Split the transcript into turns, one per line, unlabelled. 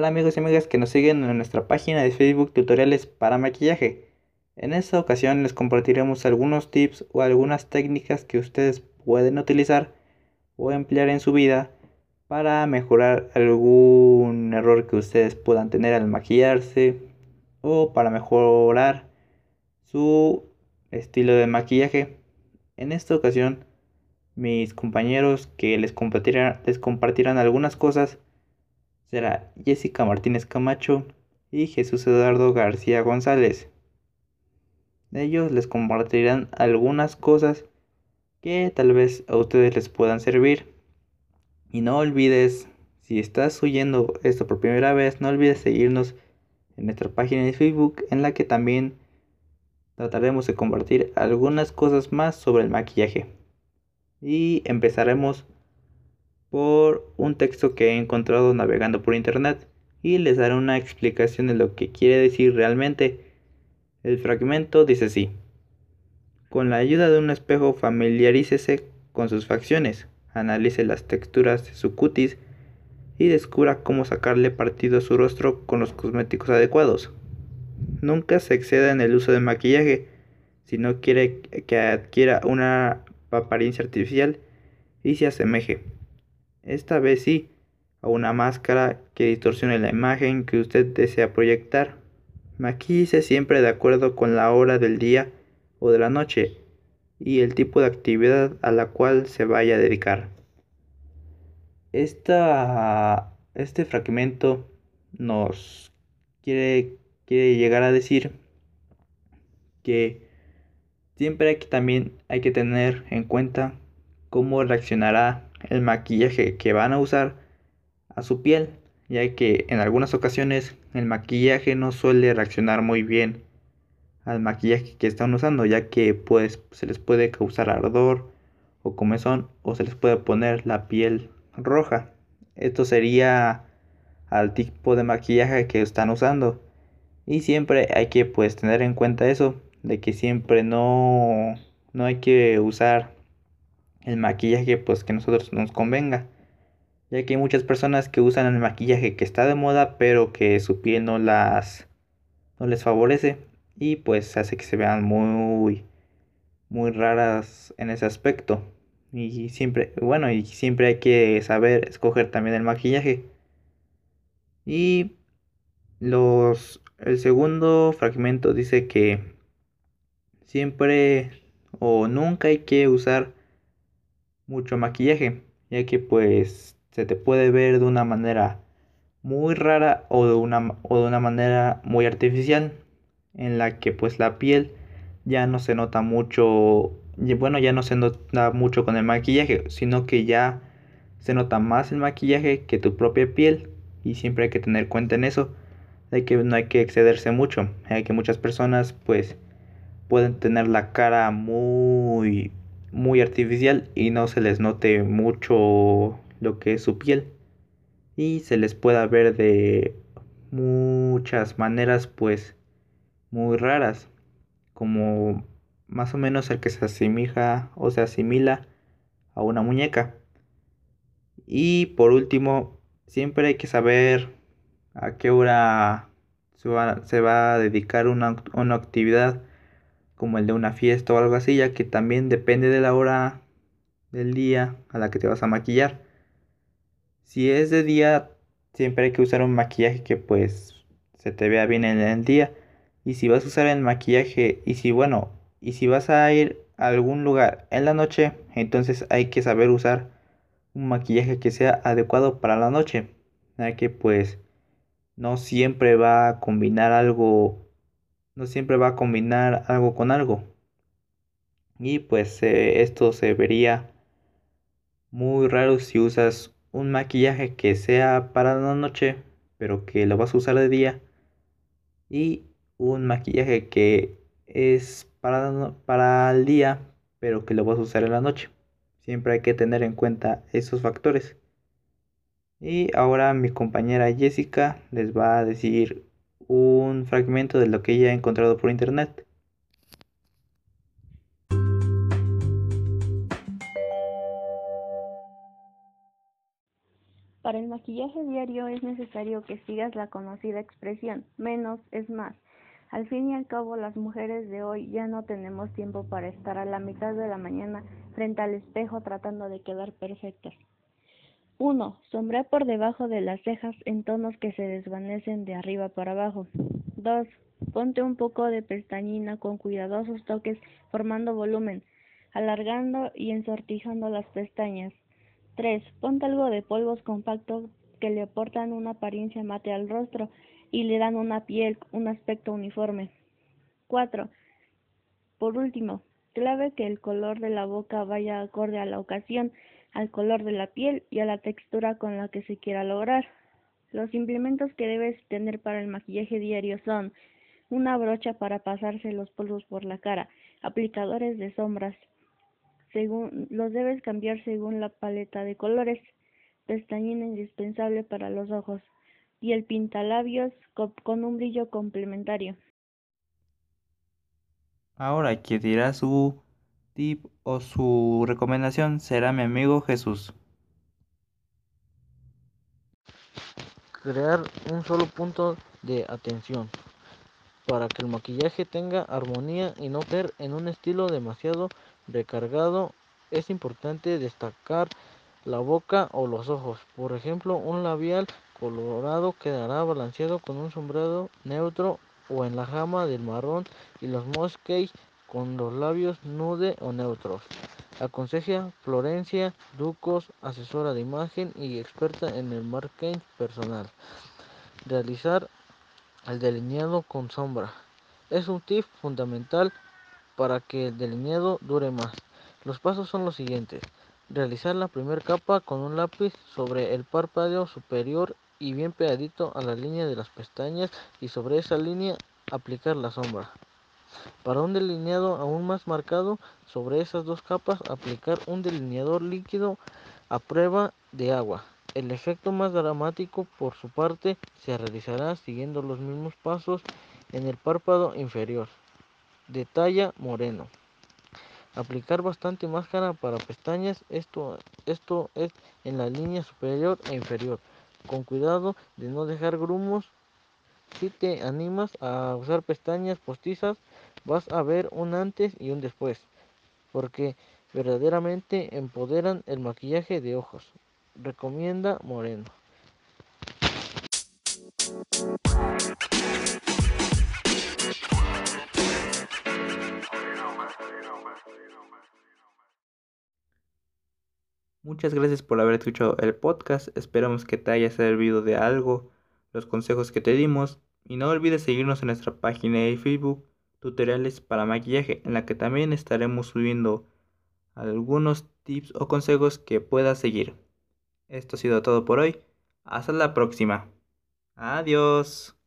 Hola amigos y amigas que nos siguen en nuestra página de Facebook Tutoriales para Maquillaje. En esta ocasión les compartiremos algunos tips o algunas técnicas que ustedes pueden utilizar o emplear en su vida para mejorar algún error que ustedes puedan tener al maquillarse o para mejorar su estilo de maquillaje. En esta ocasión mis compañeros que les compartirán, les compartirán algunas cosas será Jessica Martínez Camacho y Jesús Eduardo García González. Ellos les compartirán algunas cosas que tal vez a ustedes les puedan servir. Y no olvides, si estás oyendo esto por primera vez, no olvides seguirnos en nuestra página de Facebook en la que también trataremos de compartir algunas cosas más sobre el maquillaje. Y empezaremos por un texto que he encontrado navegando por internet y les daré una explicación de lo que quiere decir realmente. El fragmento dice así. Con la ayuda de un espejo familiarícese con sus facciones, analice las texturas de su cutis y descubra cómo sacarle partido a su rostro con los cosméticos adecuados. Nunca se exceda en el uso de maquillaje si no quiere que adquiera una apariencia artificial y se asemeje esta vez sí, a una máscara que distorsione la imagen que usted desea proyectar. Maquíllese siempre de acuerdo con la hora del día o de la noche y el tipo de actividad a la cual se vaya a dedicar. Esta, este fragmento nos quiere, quiere llegar a decir que siempre que, también hay que tener en cuenta cómo reaccionará el maquillaje que van a usar a su piel, ya que en algunas ocasiones el maquillaje no suele reaccionar muy bien al maquillaje que están usando, ya que pues se les puede causar ardor o comezón o se les puede poner la piel roja. Esto sería al tipo de maquillaje que están usando. Y siempre hay que pues tener en cuenta eso, de que siempre no, no hay que usar el maquillaje pues que nosotros nos convenga. Ya que hay muchas personas que usan el maquillaje que está de moda pero que su piel no las no les favorece y pues hace que se vean muy muy raras en ese aspecto. Y siempre, bueno, y siempre hay que saber escoger también el maquillaje. Y los el segundo fragmento dice que siempre o nunca hay que usar mucho maquillaje, ya que pues se te puede ver de una manera muy rara o de una, o de una manera muy artificial, en la que pues la piel ya no se nota mucho, bueno, ya no se nota mucho con el maquillaje, sino que ya se nota más el maquillaje que tu propia piel y siempre hay que tener cuenta en eso, de que no hay que excederse mucho, ya que muchas personas pues pueden tener la cara muy muy artificial y no se les note mucho lo que es su piel. Y se les pueda ver de muchas maneras pues muy raras como más o menos el que se asimila o se asimila a una muñeca. Y por último siempre hay que saber a qué hora se va, a dedicar una, una actividad como el de una fiesta o algo así, ya que también depende de la hora del día a la que te vas a maquillar. Si es de día, siempre hay que usar un maquillaje que pues se te vea bien en el día. Y si vas a usar el maquillaje, y si bueno, y si vas a ir a algún lugar en la noche, entonces hay que saber usar un maquillaje que sea adecuado para la noche. Ya que pues no siempre va a combinar algo no siempre va a combinar algo con algo. Y pues eh, esto se vería muy raro si usas un maquillaje que sea para la noche, pero que lo vas a usar de día. Y un maquillaje que es para, para el día, pero que lo vas a usar en la noche. Siempre hay que tener en cuenta esos factores. Y ahora mi compañera Jessica les va a decir un fragmento de lo que ella ha encontrado por internet.
Para el maquillaje diario es necesario que sigas la conocida expresión, menos es más. Al fin y al cabo, las mujeres de hoy ya no tenemos tiempo para estar a la mitad de la mañana frente al espejo tratando de quedar perfectas. 1. Sombrea por debajo de las cejas en tonos que se desvanecen de arriba para abajo. 2. Ponte un poco de pestañina con cuidadosos toques formando volumen, alargando y ensortijando las pestañas. 3. Ponte algo de polvos compactos que le aportan una apariencia mate al rostro y le dan una piel, un aspecto uniforme. 4. Por último, clave que el color de la boca vaya acorde a la ocasión, al color de la piel y a la textura con la que se quiera lograr. Los implementos que debes tener para el maquillaje diario son una brocha para pasarse los polvos por la cara, aplicadores de sombras, según, los debes cambiar según la paleta de colores, pestañina indispensable para los ojos y el pintalabios con un brillo complementario.
Ahora quien dirá su tip o su recomendación será mi amigo Jesús.
Crear un solo punto de atención para que el maquillaje tenga armonía y no ser en un estilo demasiado recargado. Es importante destacar la boca o los ojos. Por ejemplo, un labial colorado quedará balanceado con un sombrero neutro o en la jama del marrón y los mosques con los labios nude o neutros. Aconseja Florencia Ducos, asesora de imagen y experta en el marketing personal. Realizar el delineado con sombra. Es un tip fundamental para que el delineado dure más. Los pasos son los siguientes. Realizar la primera capa con un lápiz sobre el párpado superior y bien pegadito a la línea de las pestañas y sobre esa línea aplicar la sombra. Para un delineado aún más marcado, sobre esas dos capas aplicar un delineador líquido a prueba de agua. El efecto más dramático, por su parte, se realizará siguiendo los mismos pasos en el párpado inferior, de talla moreno. Aplicar bastante máscara para pestañas, esto, esto es en la línea superior e inferior, con cuidado de no dejar grumos. Si te animas a usar pestañas postizas, vas a ver un antes y un después, porque verdaderamente empoderan el maquillaje de ojos recomienda Moreno.
Muchas gracias por haber escuchado el podcast. Esperamos que te haya servido de algo los consejos que te dimos. Y no olvides seguirnos en nuestra página de Facebook, tutoriales para maquillaje, en la que también estaremos subiendo algunos tips o consejos que puedas seguir. Esto ha sido todo por hoy. Hasta la próxima. Adiós.